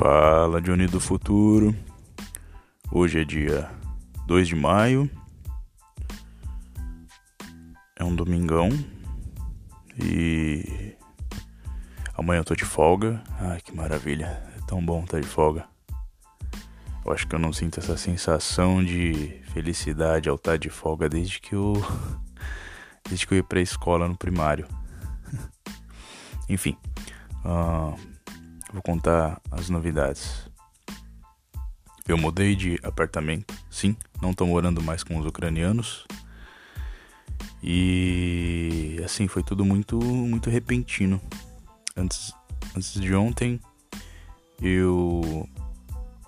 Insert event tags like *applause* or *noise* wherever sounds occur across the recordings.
Fala, Johnny do Futuro. Hoje é dia 2 de maio. É um domingão. E amanhã eu tô de folga. Ai, que maravilha. É tão bom estar de folga. Eu acho que eu não sinto essa sensação de felicidade ao estar de folga desde que eu *laughs* desde que eu ia pra escola no primário. *laughs* Enfim, uh, vou contar as novidades. Eu mudei de apartamento, sim, não tô morando mais com os ucranianos. E assim, foi tudo muito muito repentino. Antes, antes de ontem eu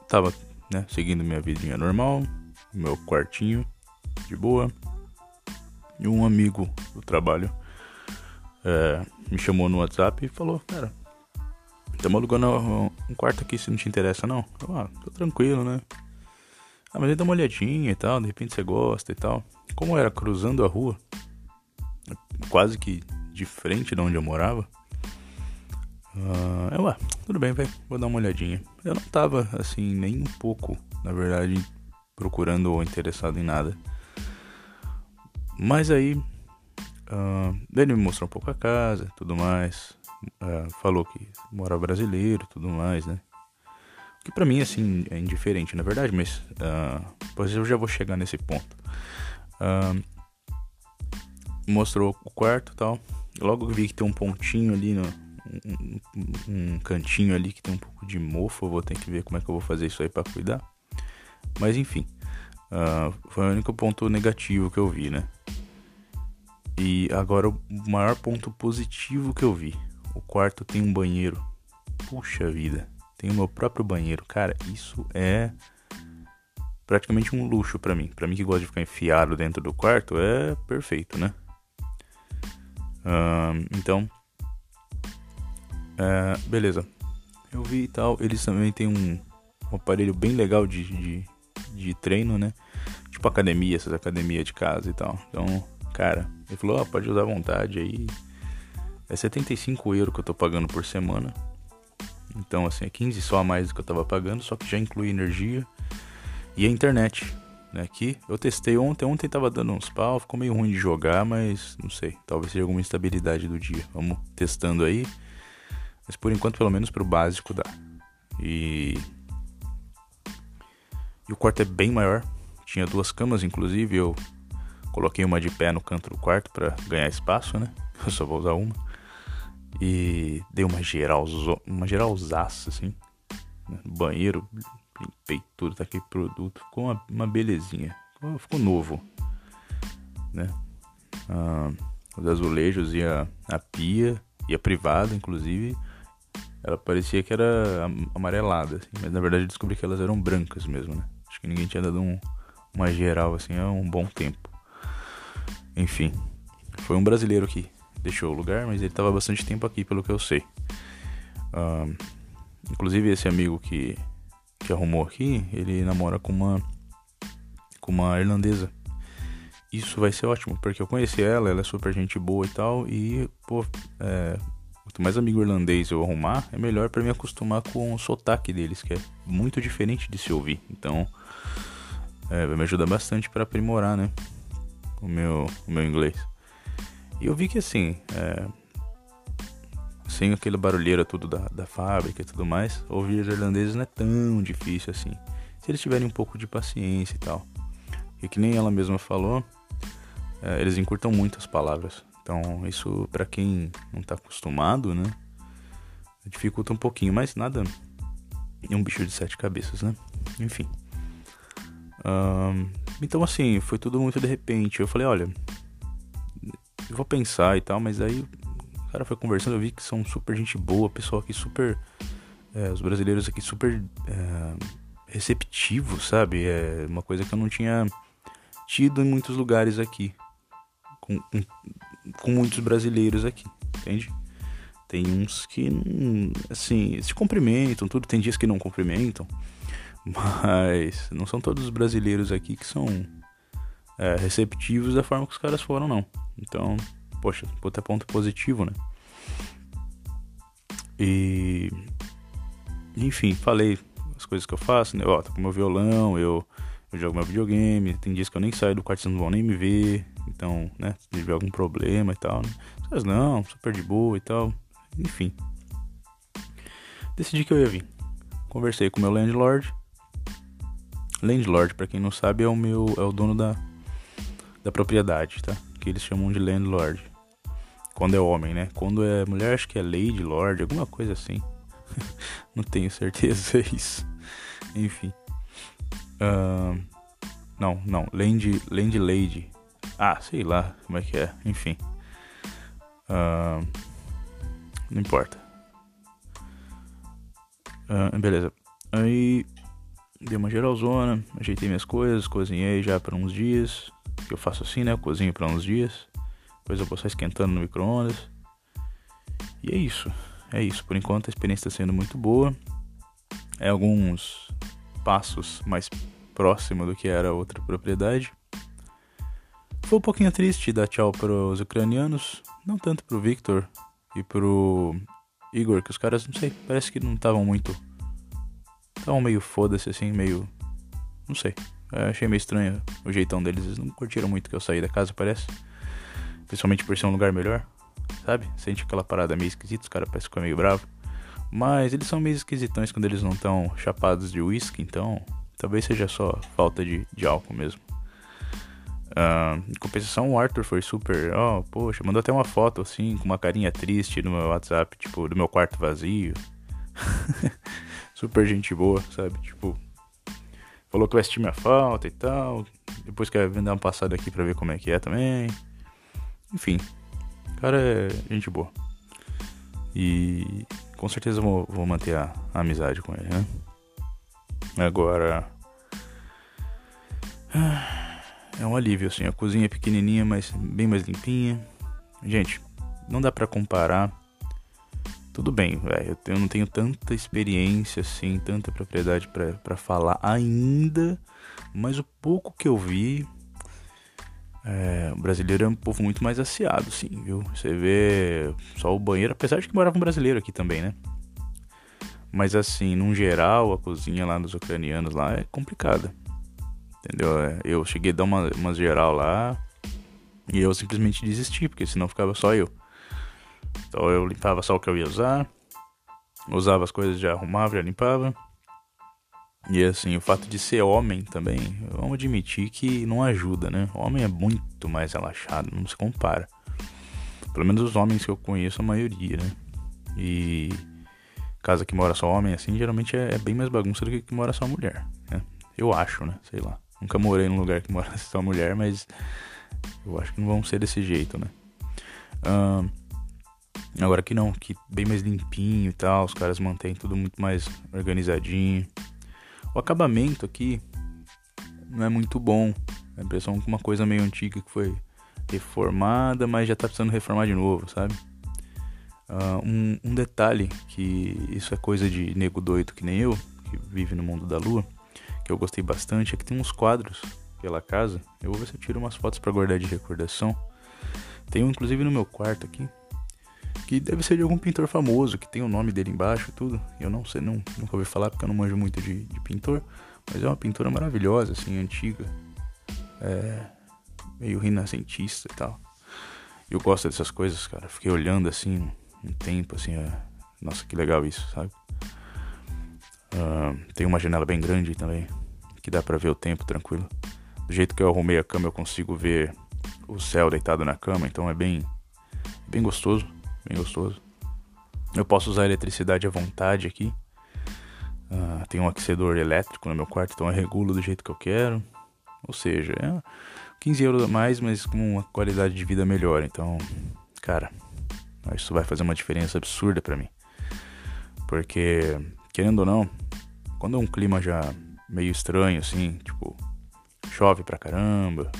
tava, né, seguindo minha vidinha normal, meu quartinho de boa. E um amigo do trabalho é, me chamou no WhatsApp e falou, cara, estamos alugando um quarto aqui se não te interessa não. Eu, ah, tô tranquilo, né? Ah, mas aí dá uma olhadinha e tal, de repente você gosta e tal. Como era cruzando a rua, quase que de frente de onde eu morava. Uh, eu, ah, tudo bem, velho, vou dar uma olhadinha. Eu não tava, assim, nem um pouco, na verdade, procurando ou interessado em nada. Mas aí, uh, ele me mostrou um pouco a casa, tudo mais. Uh, falou que mora brasileiro, tudo mais, né? Que pra mim, assim, é indiferente, na verdade, mas uh, pois eu já vou chegar nesse ponto. Uh, mostrou o quarto tal. Logo vi que tem um pontinho ali, no, um, um, cantinho ali que tem um pouco de mofo. Eu vou ter que ver como é que eu vou fazer isso aí para cuidar. Mas enfim, uh, foi o único ponto negativo que eu vi, né? E agora o maior ponto positivo que eu vi. O quarto tem um banheiro. Puxa vida, tem o meu próprio banheiro. Cara, isso é praticamente um luxo para mim. Para mim que gosta de ficar enfiado dentro do quarto, é perfeito, né? Uh, então, uh, beleza. Eu vi e tal. Eles também têm um, um aparelho bem legal de, de, de, treino, né? Tipo academia, essas academias de casa e tal. Então, cara, ele falou: oh, pode usar à vontade aí. É 75 euros que eu tô pagando por semana. Então, assim, é 15 só a mais do que eu tava pagando, só que já inclui energia e a internet né, aqui. Eu testei ontem, ontem tava dando uns pau, ficou meio ruim de jogar, mas não sei, talvez seja alguma instabilidade do dia. Vamos testando aí. Mas por enquanto, pelo menos pro básico dá. E e o quarto é bem maior. Tinha duas camas, inclusive, eu coloquei uma de pé no canto do quarto para ganhar espaço, né? *laughs* Eu só vou usar uma. E dei uma geral, uma geralzaça assim. Né, banheiro, limpei tudo, taquei produto, ficou uma, uma belezinha, ficou, ficou novo, né? Ah, os azulejos e a, a pia e a privada, inclusive, ela parecia que era amarelada, assim, mas na verdade eu descobri que elas eram brancas mesmo, né? Acho que ninguém tinha dado um, uma geral assim há um bom tempo. Enfim, foi um brasileiro que deixou o lugar, mas ele estava bastante tempo aqui, pelo que eu sei. Ah, inclusive esse amigo que que arrumou aqui, ele namora com uma com uma irlandesa. Isso vai ser ótimo, porque eu conheci ela, ela é super gente boa e tal, e pô, é, quanto mais amigo irlandês eu arrumar, é melhor para me acostumar com o sotaque deles, que é muito diferente de se ouvir. Então, é, vai me ajudar bastante para aprimorar, né, o meu o meu inglês. E eu vi que assim, é, sem aquele barulheiro tudo da, da fábrica e tudo mais, ouvir os irlandeses não é tão difícil assim. Se eles tiverem um pouco de paciência e tal. E que nem ela mesma falou, é, eles encurtam muito as palavras. Então isso para quem não tá acostumado, né? Dificulta um pouquinho, mas nada. É um bicho de sete cabeças, né? Enfim. Então assim, foi tudo muito de repente. Eu falei, olha, vou pensar e tal, mas aí cara foi conversando, eu vi que são super gente boa, pessoal aqui super. É, os brasileiros aqui super é, receptivos, sabe? É uma coisa que eu não tinha tido em muitos lugares aqui. Com, com, com muitos brasileiros aqui, entende? Tem uns que, assim, se cumprimentam, tudo. Tem dias que não cumprimentam. *laughs* Mas não são todos os brasileiros aqui que são é, receptivos da forma que os caras foram, não. Então, poxa, puta ponto positivo, né? E enfim, falei as coisas que eu faço, né? Ó, tô com meu violão, eu, eu jogo meu videogame, tem dias que eu nem saio do quarto, vocês não vão nem me ver. Então, né, se tiver algum problema e tal, né? Mas não, super de boa e tal. Enfim. Decidi que eu ia vir. Conversei com o meu landlord. Landlord, para quem não sabe, é o meu é o dono da da propriedade, tá? Que eles chamam de landlord. Quando é homem, né? Quando é mulher, acho que é lady lord, alguma coisa assim. *laughs* não tenho certeza é isso. Enfim. Uh, não, não. Land, land lady. Ah, sei lá como é que é. Enfim. Uh, não importa. Uh, beleza. Aí dei uma geralzona, ajeitei minhas coisas, cozinhei já para uns dias. Eu faço assim, né? Eu cozinho para uns dias. Depois eu vou só esquentando no micro-ondas. E é isso. É isso. Por enquanto a experiência está sendo muito boa. É alguns passos mais próximo do que era outra propriedade. Foi um pouquinho triste dar tchau para os ucranianos, não tanto pro Victor e pro Igor, que os caras, não sei, parece que não estavam muito. Estavam meio foda-se assim, meio. Não sei. Eu achei meio estranho o jeitão deles. Eles não curtiram muito que eu saí da casa, parece. Principalmente por ser um lugar melhor, sabe? Sente aquela parada meio esquisita, os caras parecem que ficam meio bravos. Mas eles são meio esquisitões quando eles não estão chapados de uísque, então talvez seja só falta de, de álcool mesmo. Uh, em compensação, o Arthur foi super. Oh, poxa, mandou até uma foto assim, com uma carinha triste no meu WhatsApp, tipo, do meu quarto vazio. *laughs* super gente boa, sabe? Tipo, falou que vai assistir minha falta e tal. Depois quer vir dar uma passada aqui pra ver como é que é também. Enfim, o cara é gente boa. E com certeza vou, vou manter a, a amizade com ele, né? Agora. Ah, é um alívio, assim. A cozinha é pequenininha, mas bem mais limpinha. Gente, não dá para comparar. Tudo bem, velho. Eu não tenho tanta experiência, assim, tanta propriedade para falar ainda. Mas o pouco que eu vi. É, o brasileiro é um povo muito mais aciado, sim, viu? Você vê só o banheiro, apesar de que morava um brasileiro aqui também, né? Mas assim, num geral, a cozinha lá dos ucranianos lá é complicada. Entendeu? É, eu cheguei a dar uma, uma geral lá e eu simplesmente desisti, porque senão ficava só eu. Então eu limpava só o que eu ia usar, usava as coisas, já arrumava, já limpava. E assim, o fato de ser homem também, vamos admitir que não ajuda, né? O homem é muito mais relaxado, não se compara. Pelo menos os homens que eu conheço, a maioria, né? E casa que mora só homem, assim, geralmente é, é bem mais bagunça do que que mora só mulher, né? Eu acho, né? Sei lá. Nunca morei num lugar que mora só mulher, mas eu acho que não vão ser desse jeito, né? Uh, agora que não, que bem mais limpinho e tal, os caras mantêm tudo muito mais organizadinho. O acabamento aqui não é muito bom. A impressão que uma coisa meio antiga que foi reformada, mas já tá precisando reformar de novo, sabe? Uh, um, um detalhe que isso é coisa de nego doido que nem eu, que vive no mundo da lua que eu gostei bastante é que tem uns quadros pela casa. Eu vou ver se eu tiro umas fotos para guardar de recordação. Tem um inclusive no meu quarto aqui, que deve ser de algum pintor famoso, que tem o nome dele embaixo e tudo. Eu não sei, não, nunca ouvi falar porque eu não manjo muito de, de pintor, mas é uma pintura maravilhosa, assim, antiga. É, meio renascentista e tal. Eu gosto dessas coisas, cara. Fiquei olhando assim um tempo, assim, é... nossa, que legal isso, sabe? Uh, tem uma janela bem grande também, que dá pra ver o tempo tranquilo. Do jeito que eu arrumei a cama, eu consigo ver o céu deitado na cama, então é bem, bem gostoso, bem gostoso. Eu posso usar eletricidade à vontade aqui. Uh, tem um aquecedor elétrico no meu quarto, então eu regulo do jeito que eu quero. Ou seja, é 15 euros a mais, mas com uma qualidade de vida melhor. Então, cara, isso vai fazer uma diferença absurda para mim. Porque, querendo ou não, quando é um clima já meio estranho, assim, tipo, chove pra caramba,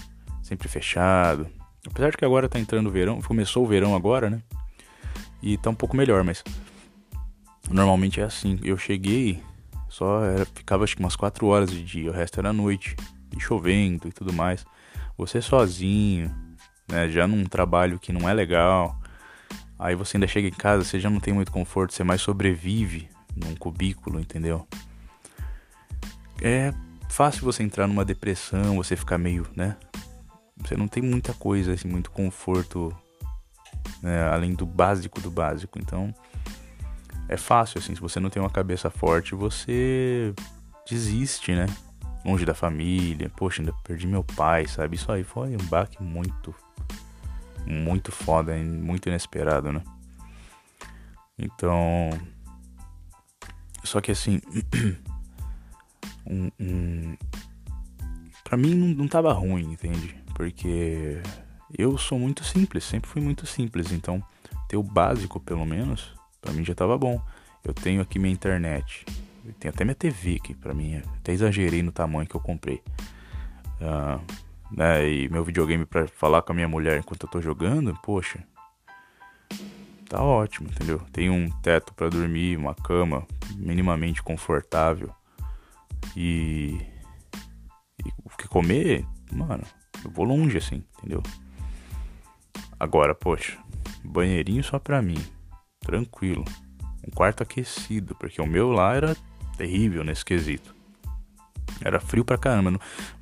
sempre fechado. Apesar de que agora tá entrando o verão, começou o verão agora, né? E tá um pouco melhor, mas normalmente é assim. Eu cheguei, só era, ficava acho que umas 4 horas de dia, o resto era noite, e chovendo e tudo mais. Você sozinho, né? Já num trabalho que não é legal. Aí você ainda chega em casa, você já não tem muito conforto, você mais sobrevive num cubículo, entendeu? É fácil você entrar numa depressão, você ficar meio, né? Você não tem muita coisa, assim, muito conforto, né? além do básico do básico. Então, é fácil, assim, se você não tem uma cabeça forte, você desiste, né? Longe da família, poxa, ainda perdi meu pai, sabe? Isso aí foi um baque muito, muito foda, muito inesperado, né? Então. Só que assim. *clears throat* um, um, pra mim não, não tava ruim, entende? Porque eu sou muito simples, sempre fui muito simples, então ter o básico pelo menos, para mim já tava bom. Eu tenho aqui minha internet, eu tenho até minha TV aqui pra mim, até exagerei no tamanho que eu comprei. Uh, né, e meu videogame para falar com a minha mulher enquanto eu tô jogando, poxa, tá ótimo, entendeu? Tem um teto para dormir, uma cama minimamente confortável. E, e o que comer, mano, eu vou longe assim, entendeu? Agora, poxa, banheirinho só pra mim, tranquilo. Um quarto aquecido, porque o meu lá era terrível nesse quesito. Era frio pra caramba.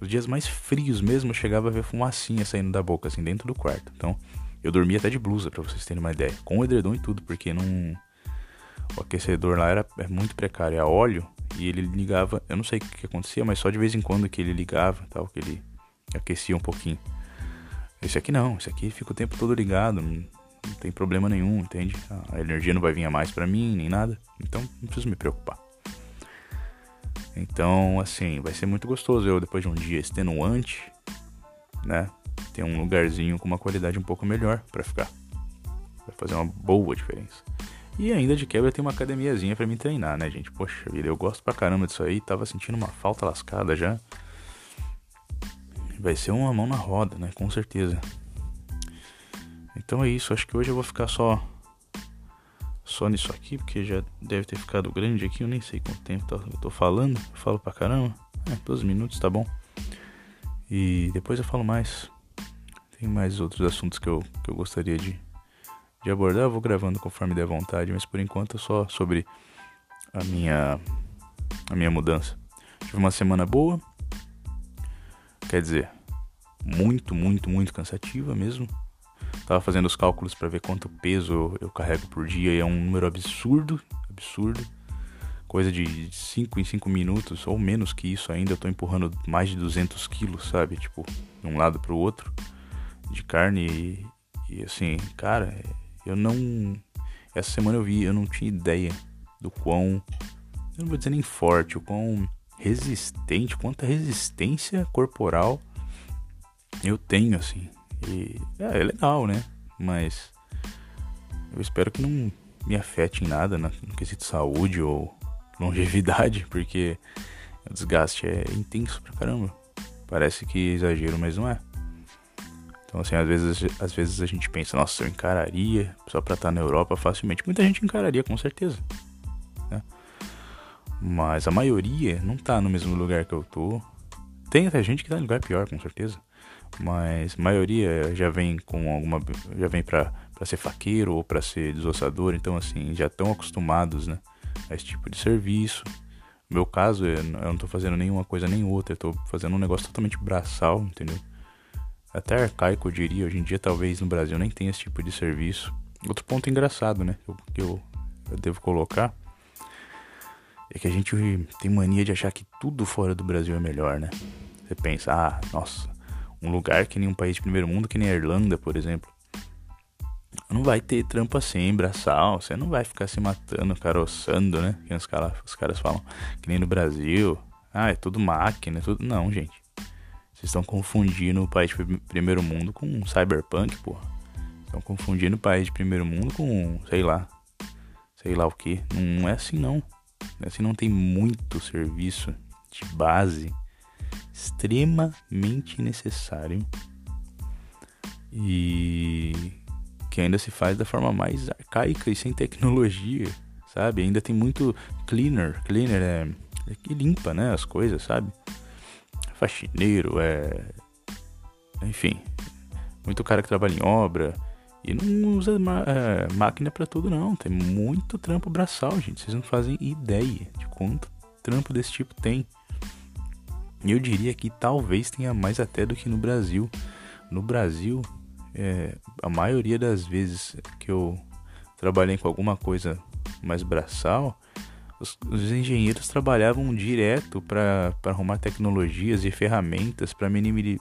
Nos dias mais frios mesmo, eu chegava a ver fumacinha saindo da boca, assim, dentro do quarto. Então, eu dormia até de blusa, pra vocês terem uma ideia. Com o edredom e tudo, porque não. O aquecedor lá era é muito precário, é óleo e ele ligava, eu não sei o que acontecia, mas só de vez em quando que ele ligava, tal, que ele aquecia um pouquinho. Esse aqui não, esse aqui fica o tempo todo ligado, não, não tem problema nenhum, entende? A energia não vai vir a mais para mim, nem nada, então não preciso me preocupar. Então, assim, vai ser muito gostoso eu depois de um dia extenuante, né? Ter um lugarzinho com uma qualidade um pouco melhor para ficar. Vai fazer uma boa diferença. E ainda de quebra tem uma academiazinha para me treinar, né, gente? Poxa vida, eu gosto pra caramba disso aí. Tava sentindo uma falta lascada já. Vai ser uma mão na roda, né? Com certeza. Então é isso. Acho que hoje eu vou ficar só só nisso aqui, porque já deve ter ficado grande aqui. Eu nem sei quanto tempo eu tô falando. Eu falo pra caramba. É, 12 minutos, tá bom. E depois eu falo mais. Tem mais outros assuntos que eu, que eu gostaria de, de abordar, eu vou gravando conforme der vontade, mas por enquanto é só sobre a minha a minha mudança. Tive uma semana boa. Quer dizer, muito, muito, muito cansativa mesmo. Tava fazendo os cálculos para ver quanto peso eu, carrego por dia e é um número absurdo, absurdo. Coisa de 5 em 5 minutos, ou menos que isso ainda, eu tô empurrando mais de 200 quilos, sabe? Tipo, de um lado pro outro, de carne e, e assim, cara, eu não. Essa semana eu vi, eu não tinha ideia do quão. Eu não vou dizer nem forte, o quão resistente, quanta resistência corporal eu tenho, assim. E é, é legal, né? Mas eu espero que não me afete em nada no quesito saúde ou longevidade, *laughs* porque o desgaste é intenso pra caramba. Parece que exagero, mas não é. Então, assim, às vezes, às vezes a gente pensa, nossa, eu encararia só pra estar na Europa facilmente. Muita gente encararia, com certeza. Mas a maioria não tá no mesmo lugar que eu tô. Tem até gente que tá em lugar pior, com certeza. Mas a maioria já vem com alguma. já vem pra, pra ser faqueiro ou pra ser desossador. Então, assim, já estão acostumados, né? A esse tipo de serviço. No meu caso, eu não tô fazendo nenhuma coisa nem outra. Eu tô fazendo um negócio totalmente braçal, entendeu? até arcaico, eu diria. Hoje em dia, talvez no Brasil nem tenha esse tipo de serviço. Outro ponto engraçado, né? Que eu, eu devo colocar é que a gente tem mania de achar que tudo fora do Brasil é melhor, né? Você pensa, ah, nossa, um lugar que nem um país de primeiro mundo, que nem a Irlanda, por exemplo, não vai ter trampo assim, braçal, você não vai ficar se matando, caroçando, né? Que os, cara, os caras falam, que nem no Brasil, ah, é tudo máquina, é tudo. Não, gente. Vocês estão confundindo o país de primeiro mundo com um cyberpunk, porra. Estão confundindo o país de primeiro mundo com, sei lá, sei lá o que. Não é assim não. É assim não tem muito serviço de base extremamente necessário e que ainda se faz da forma mais arcaica e sem tecnologia, sabe? Ainda tem muito cleaner, cleaner é, é que limpa, né, as coisas, sabe? faxineiro, é. Enfim, muito cara que trabalha em obra E não usa é, máquina para tudo, não. Tem muito trampo braçal, gente. Vocês não fazem ideia de quanto trampo desse tipo tem. E eu diria que talvez tenha mais até do que no Brasil. No Brasil, é, a maioria das vezes que eu trabalhei com alguma coisa mais braçal, os, os engenheiros trabalhavam direto para arrumar tecnologias e ferramentas para minimi,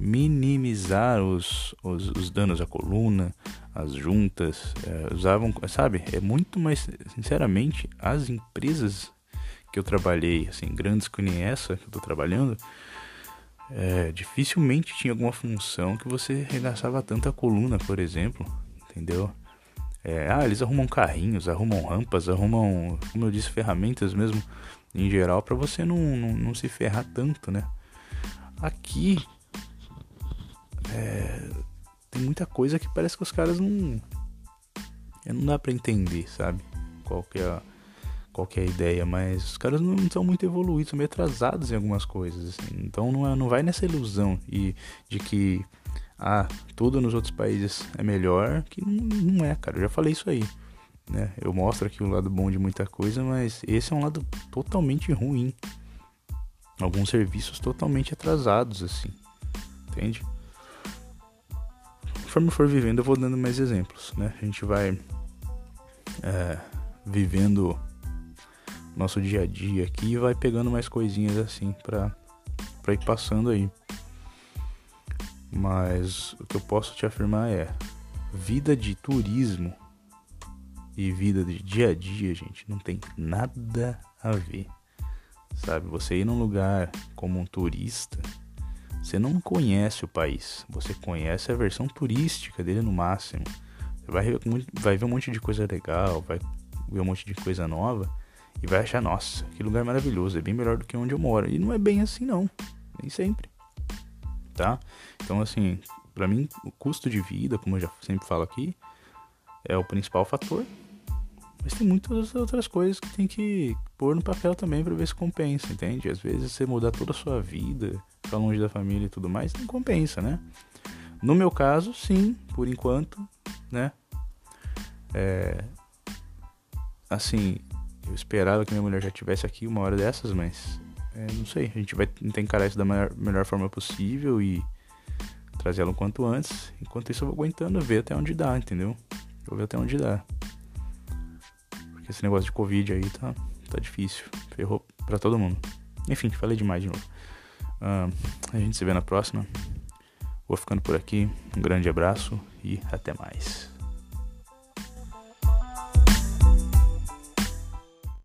minimizar os, os, os, danos à coluna, as juntas. É, usavam, sabe? É muito mais, sinceramente, as empresas que eu trabalhei, assim, grandes que nem essa que eu estou trabalhando, é, dificilmente tinha alguma função que você regaçava tanto a coluna, por exemplo, entendeu? É, ah, eles arrumam carrinhos, arrumam rampas, arrumam, como eu disse, ferramentas mesmo em geral para você não, não, não, se ferrar tanto, né? Aqui é, tem muita coisa que parece que os caras não. É, não dá para entender, sabe? Qual que, é a, qual que é a ideia, mas os caras não, não são muito evoluídos, são meio atrasados em algumas coisas. Assim. Então não, é, não vai nessa ilusão e, de que ah, tudo nos outros países é melhor, que não é, cara. Eu já falei isso aí. Né? Eu mostro aqui o lado bom de muita coisa, mas esse é um lado totalmente ruim. Alguns serviços totalmente atrasados, assim. Entende? Conforme for vivendo, eu vou dando mais exemplos, né? A gente vai é, vivendo nosso dia a dia aqui e vai pegando mais coisinhas assim pra ir passando aí. Mas o que eu posso te afirmar é: vida de turismo e vida de dia a dia, gente, não tem nada a ver. Sabe, você ir num lugar como um turista, você não conhece o país, você conhece a versão turística dele no máximo. Você vai, vai ver um monte de coisa legal, vai ver um monte de coisa nova e vai achar, nossa, que lugar maravilhoso, é bem melhor do que onde eu moro. E não é bem assim, não, nem sempre tá? Então, assim, para mim, o custo de vida, como eu já sempre falo aqui, é o principal fator. Mas tem muitas outras coisas que tem que pôr no papel também para ver se compensa, entende? Às vezes você mudar toda a sua vida, ficar longe da família e tudo mais, não compensa, né? No meu caso, sim, por enquanto, né? É, assim, eu esperava que minha mulher já tivesse aqui uma hora dessas, mas é, não sei, a gente vai tentar encarar isso da melhor, melhor forma possível e trazer ela o quanto antes. Enquanto isso, eu vou aguentando ver até onde dá, entendeu? Eu vou ver até onde dá. Porque esse negócio de Covid aí tá, tá difícil. Ferrou pra todo mundo. Enfim, falei demais de novo. Uh, a gente se vê na próxima. Vou ficando por aqui. Um grande abraço e até mais.